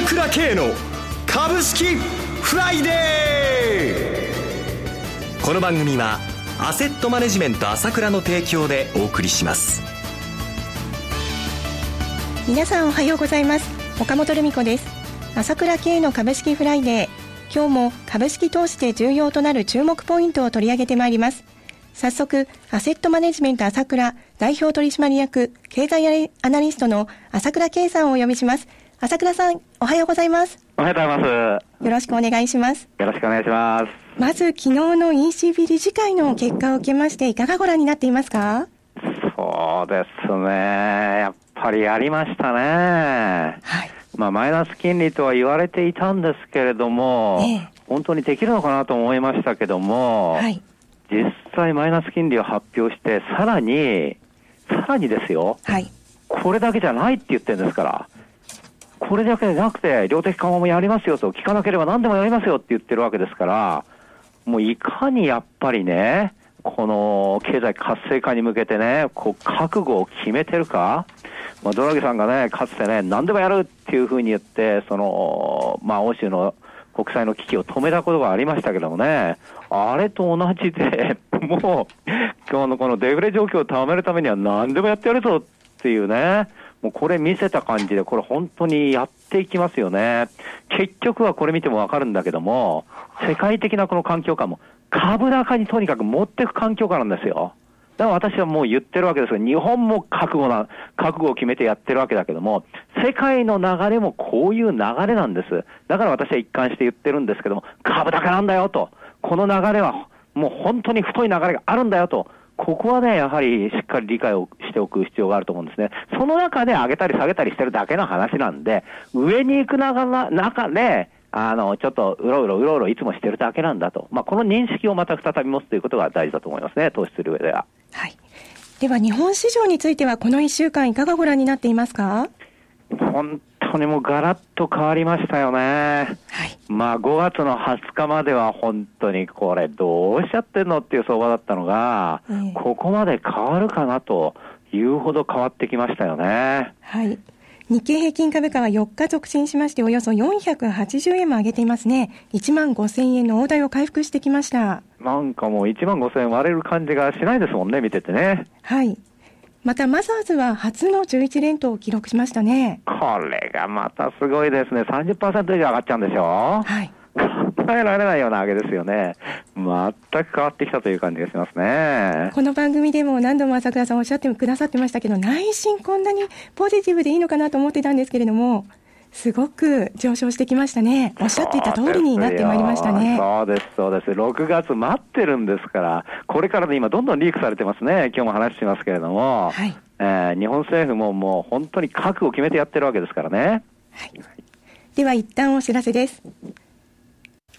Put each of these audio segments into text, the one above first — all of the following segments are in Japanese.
朝倉慶の株式フライデー。この番組はアセットマネジメント朝倉の提供でお送りします。皆さんおはようございます。岡本留美子です。朝倉慶の株式フライデー。今日も株式投資で重要となる注目ポイントを取り上げてまいります。早速、アセットマネジメント朝倉代表取締役経済アナリストの朝倉圭さんをお呼びします。朝倉さん、おはようございます。おはようございます。よろしくお願いします。よろしくお願いします。まず、昨日の ECB 理事会の結果を受けまして、いかがご覧になっていますか？そうですね。やっぱりやりましたね。はい。まあ、マイナス金利とは言われていたんですけれども、ええ、本当にできるのかなと思いましたけども、はい、実際マイナス金利を発表して、さらに、さらにですよ、はい、これだけじゃないって言ってるんですから、これだけじゃなくて、量的緩和もやりますよと、聞かなければ何でもやりますよって言ってるわけですから、もういかにやっぱりね、この経済活性化に向けてね、こう覚悟を決めてるか、まあ、ドラギさんがね、かつてね、何でもやるっていうふうに言って、その、まあ、欧州の国債の危機を止めたことがありましたけどもね、あれと同じで、もう、今日のこのデフレ状況を高めるためには何でもやってやるぞっていうね、もうこれ見せた感じで、これ本当にやっていきますよね。結局はこれ見てもわかるんだけども、世界的なこの環境下も、株高にとにかく持っていく環境下なんですよ。だから私はもう言ってるわけですが、日本も覚悟な、覚悟を決めてやってるわけだけども、世界の流れもこういう流れなんです。だから私は一貫して言ってるんですけども、株高なんだよと。この流れは、もう本当に太い流れがあるんだよと。ここはね、やはりしっかり理解をしておく必要があると思うんですね。その中で上げたり下げたりしてるだけの話なんで、上に行く中で、あの、ちょっとうろうろうろうろいつもしてるだけなんだと。まあ、この認識をまた再び持つということが大事だと思いますね、投資する上では。はい。では、日本市場については、この1週間いかがご覧になっていますか？本当にもうガラッと変わりましたよね。はい。まあ、5月の20日までは本当にこれどうしちゃってんのっていう相場だったのが、えー、ここまで変わるかなというほど変わってきましたよね。はい。日経平均株価は4日続伸しまして、およそ480円も上げていますね。1万5000円の大台を回復してきました。なんかもう1万5000円割れる感じがしないですもんね、見ててね。はい。また、マザーズは初の11連投を記録しましたね。これがまたすごいですね。30%以上上がっちゃうんでしょ？はい。考えられないような上げですよね。全く変わってきたという感じがしますね。この番組でも何度も朝倉さんおっしゃってくださってましたけど、内心こんなにポジティブでいいのかなと思ってたんですけれども、すごく上昇してきましたね。おっしゃっていた通りになってまいりましたね。そうです、そうです。6月待ってるんですから、これからで今どんどんリークされてますね。今日も話しますけれども、はい、えー、日本政府ももう本当に覚悟を決めてやってるわけですからね。はい、では一旦お知らせです。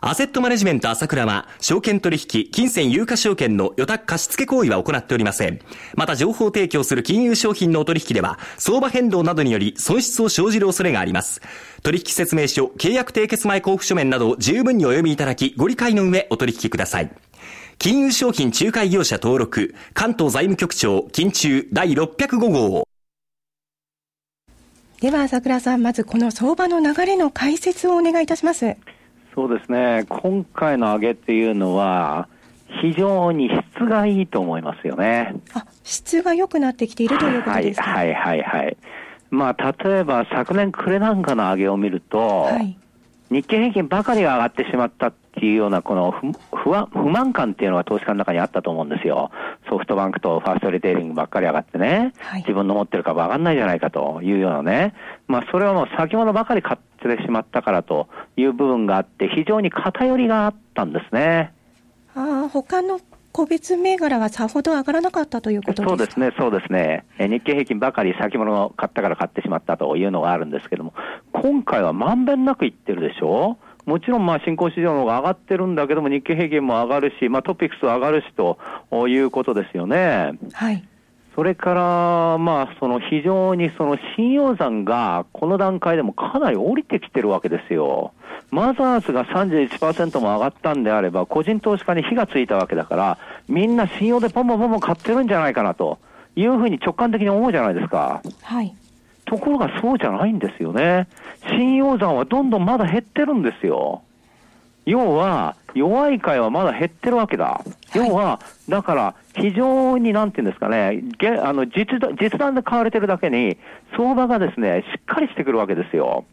アセットマネジメント朝倉は、証券取引、金銭有価証券の予託貸付行為は行っておりません。また、情報提供する金融商品のお取引では、相場変動などにより損失を生じる恐れがあります。取引説明書、契約締結前交付書面など十分にお読みいただき、ご理解の上お取引ください。金融商品仲介業者登録、関東財務局長、金中第605号。では、朝倉さん、まずこの相場の流れの解説をお願いいたします。そうですね、今回の上げっていうのは、非常に質がいいと思いますよね。あ、質が良くなってきているということですか？はい、はい、はい。まあ、例えば昨年暮れなんかの上げを見ると、はい、日経平均ばかりが上がってしまったっていうような、この不安不満感っていうのが投資家の中にあったと思うんですよ。ソフトバンクとファーストリテイリングばっかり上がってね、はい、自分の持ってる株上がんないじゃないかというようなね、まあ、それはもう先物ばかり買ってしまったからという部分があって、非常に偏りがあったんですね。ああ、他の個別銘柄はさほど上がらなかったということそうですね、そうですね。日経平均ばかり先物を買ったから買ってしまったというのがあるんですけども、今回はまんべんなくいってるでしょ？もちろんまあ新興市場の方が上がってるんだけども、日経平均も上がるし、まあ、トピックス上がるしということですよね。はい。それから、まあ、その非常にその信用残がこの段階でもかなり降りてきてるわけですよ。マザーズが31%も上がったんであれば、個人投資家に火がついたわけだから、みんな信用でポンポンポンポン買ってるんじゃないかなというふうに直感的に思うじゃないですか。はい。ところがそうじゃないんですよね。信用残はどんどんまだ減ってるんですよ。要は、弱い会はまだ減ってるわけだ。要は、だから、非常になんていうんですかね、あの実実弾で買われてるだけに、相場がですね、しっかりしてくるわけですよ。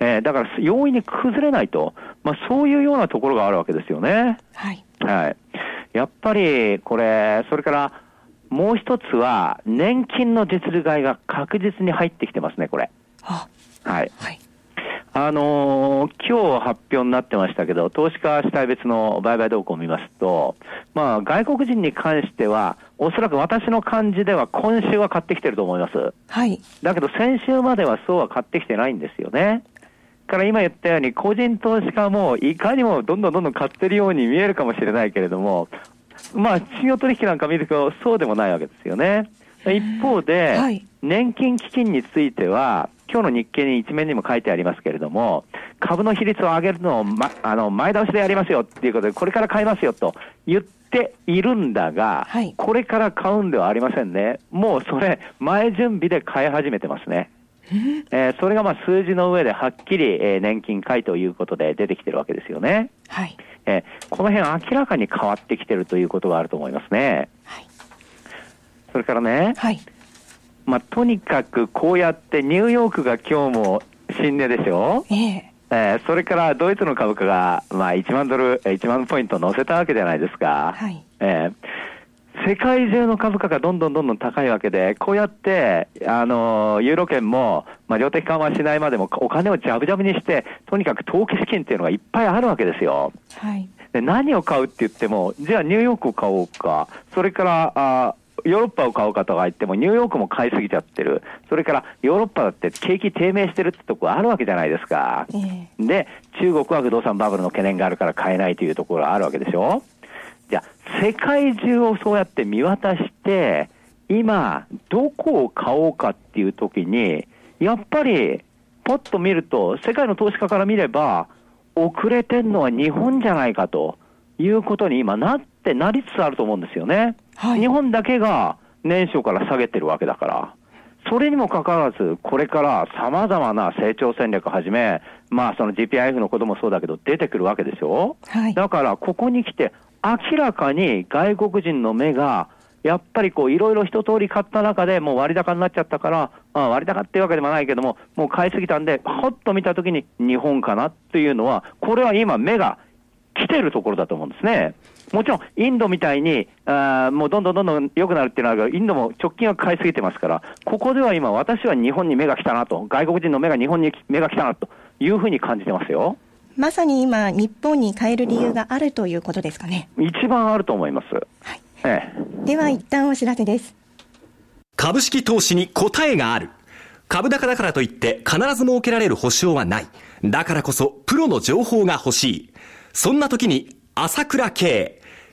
えー、だから容易に崩れないと、まあ、そういうようなところがあるわけですよね。はい。はい。やっぱり、これ、それから、もう一つは、年金の実利買いが確実に入ってきてますね、これ。はい。はい。あのー、今日発表になってましたけど、投資家主体別の売買動向を見ますと、まあ、外国人に関しては、おそらく私の感じでは今週は買ってきてると思います。はい。だけど先週まではそうは買ってきてないんですよね。から今言ったように、個人投資家もいかにもどんどんどんどん買ってるように見えるかもしれないけれども、まあ、信用取引なんか見るとそうでもないわけですよね。一方で、はい、年金基金については、今日の日経に一面にも書いてありますけれども、株の比率を上げるのを、ま、あの前倒しでやりますよっていうことで、これから買いますよと言っているんだが、はい、これから買うんではありませんね。もうそれ、前準備で買い始めてますね。えー、それがまあ数字の上ではっきり、えー、年金買いということで出てきてるわけですよね。はい。えー、この辺明らかに変わってきてるということがあると思いますね。はい。それからね、はい。まあ、とにかくこうやってニューヨークが今日も新値でしょえええー、それからドイツの株価が、まあ、1万ドル、1万ポイント乗せたわけじゃないですか。はい。えー、世界中の株価がどんどんどんどん高いわけで、こうやって、あの、ユーロ圏も、まあ、量的緩和しないまでもお金をジャブジャブにして、とにかく投機資金っていうのがいっぱいあるわけですよ。はい。で何を買うって言っても、じゃあニューヨークを買おうか、それから、あヨーロッパを買う方がいても、ニューヨークも買いすぎちゃってる。それからヨーロッパだって景気低迷してるってとこあるわけじゃないですか。えー、で、中国は不動産バブルの懸念があるから買えないというところがあるわけでしょじゃあ、世界中をそうやって見渡して、今、どこを買おうかっていう時に、やっぱり、ポッと見ると、世界の投資家から見れば、遅れてんのは日本じゃないかということに今なってなりつつあると思うんですよね。はい、日本だけが年初から下げてるわけだから。それにもかかわらず、これから様々な成長戦略はじめ、まあその GPIF のこともそうだけど出てくるわけでしょ、はい、だからここに来て明らかに外国人の目がやっぱりこういろいろ一通り買った中でもう割高になっちゃったから、あ割高っていうわけでもないけども、もう買いすぎたんで、ほっと見たときに日本かなっていうのは、これは今目が来てるところだと思うんですね。もちろん、インドみたいに、あもうどんどんどんどん良くなるっていうのはあるけど、インドも直近は買いすぎてますから、ここでは今、私は日本に目が来たなと、外国人の目が日本に目が来たなというふうに感じてますよ。まさに今、日本に変える理由があるということですかね。一番あると思います。はい。ええ、では、一旦お知らせです。株式投資に答えがある。株高だからといって必ず設けられる保証はない。だからこそ、プロの情報が欲しい。そんな時に、朝倉慶。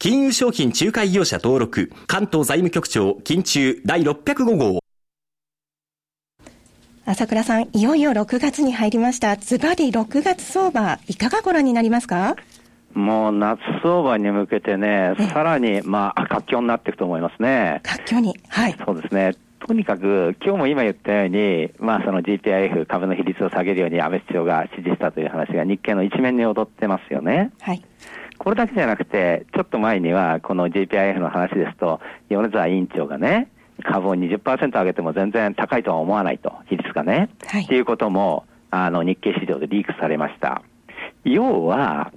金融商品仲介業者登録、関東財務局長、金中第605号。朝倉さん、いよいよ6月に入りました。ズバリ6月相場、いかがご覧になりますか？もう夏相場に向けてね、さらに、まあ、活況になっていくと思いますね。活況に。はい。そうですね。とにかく、今日も今言ったように、まあ、その GPIF 株の比率を下げるように安倍首相が指示したという話が日経の一面に踊ってますよね。はい。これだけじゃなくて、ちょっと前には、この GPIF の話ですと、米沢委員長がね、株を20%上げても全然高いとは思わないと、比率がね。はい。っていうことも、あの、日経市場でリークされました。要は、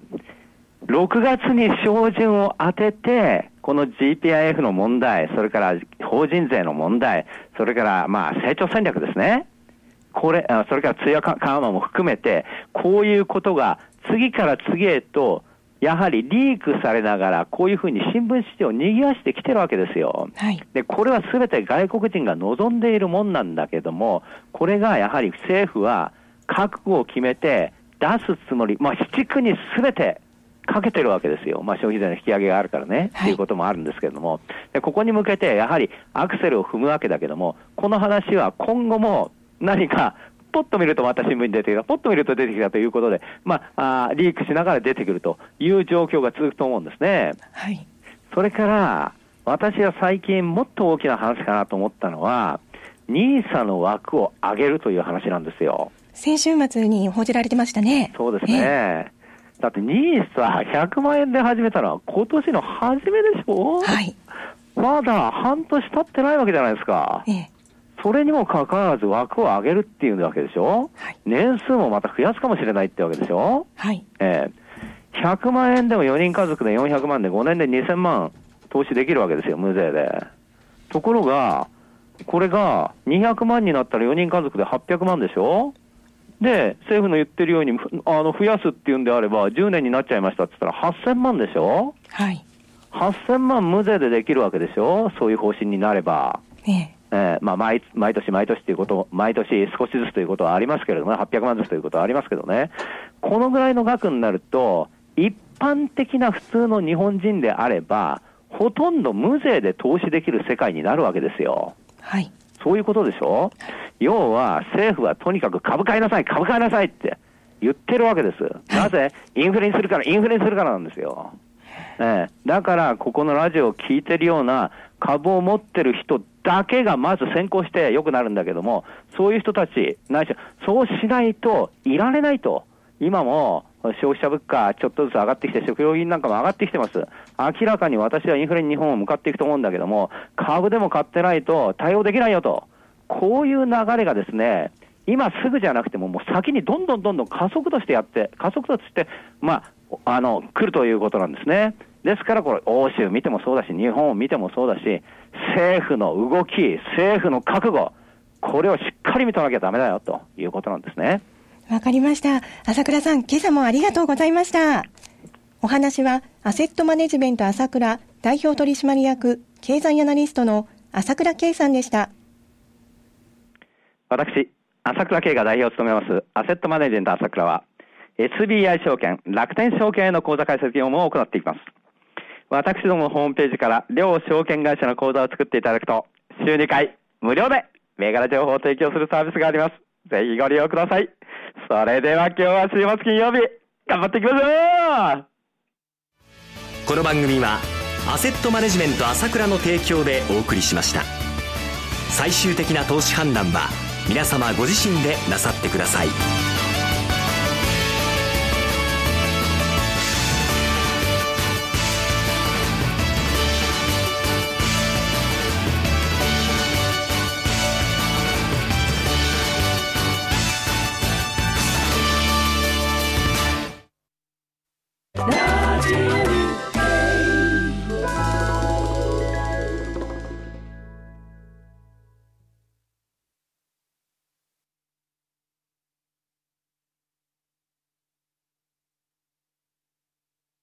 6月に照準を当てて、この GPIF の問題、それから法人税の問題、それからまあ成長戦略ですね。これ、それから通夜緩和も含めて、こういうことが次から次へと、やはりリークされながら、こういうふうに新聞市場を賑わしてきてるわけですよ。はい、で、これはすべて外国人が望んでいるもんなんだけども、これがやはり政府は覚悟を決めて出すつもり、まあ、市地区にすべてかけてるわけですよ。まあ、消費税の引き上げがあるからね、はい、っていうこともあるんですけれども、でここに向けてやはりアクセルを踏むわけだけども、この話は今後も何かポッと見るとまた新聞に出てきた、ポッと見ると出てきたということで、まあ、あリークしながら出てくるという状況が続くと思うんですね。はい。それから、私は最近もっと大きな話かなと思ったのは、NISA の枠を上げるという話なんですよ。先週末に報じられてましたね。そうですね。だって NISA100 万円で始めたのは今年の初めでしょ？はい。まだ半年経ってないわけじゃないですか。ええ。それにもかかわらず枠を上げるっていうわけでしょ、はい、年数もまた増やすかもしれないってわけでしょ？はい。えー、100万円でも4人家族で400万で5年で2000万投資できるわけですよ、無税で。ところが、これが200万になったら4人家族で800万でしょ？で、政府の言ってるように、あの、増やすっていうんであれば、10年になっちゃいましたって言ったら8000万でしょ？はい。8000万無税でできるわけでしょ？そういう方針になれば。ええ。えー、まあ毎、毎年毎年ということ、毎年少しずつということはありますけれども、ね、800万ずつということはありますけどね、このぐらいの額になると、一般的な普通の日本人であれば、ほとんど無税で投資できる世界になるわけですよ。はい。そういうことでしょ？要は、政府はとにかく株買いなさい、株買いなさいって言ってるわけです。なぜ？インフレにするから、インフレにするからなんですよ。ええ、だから、ここのラジオを聞いてるような株を持ってる人だけがまず先行して良くなるんだけども、そういう人たち、ないしそうしないといられないと。今も消費者物価、ちょっとずつ上がってきて、食料品なんかも上がってきてます。明らかに私はインフレに日本を向かっていくと思うんだけども、株でも買ってないと対応できないよと。こういう流れがですね、今すぐじゃなくても、もう先にどんどんどんどん加速としてやって、加速度として、まあ、あの、来るということなんですね。ですからこれ、欧州見てもそうだし、日本を見てもそうだし、政府の動き、政府の覚悟、これをしっかり見となきゃだめだよということなんですね。わかりました。朝倉さん、今朝もありがとうございました。お話は、アセットマネジメント朝倉代表取締役経済アナリストの朝倉圭さんでした。私、朝倉圭が代表を務めますアセットマネジメント朝倉は、SBI 証券、楽天証券への口座開設業務を行っていきます。私どものホームページから両証券会社の口座を作っていただくと、週2回無料で銘柄情報を提供するサービスがあります。ぜひご利用ください。それでは今日は週末金曜日、頑張っていきましょうこの番組は、アセットマネジメント朝倉の提供でお送りしました。最終的な投資判断は、皆様ご自身でなさってください。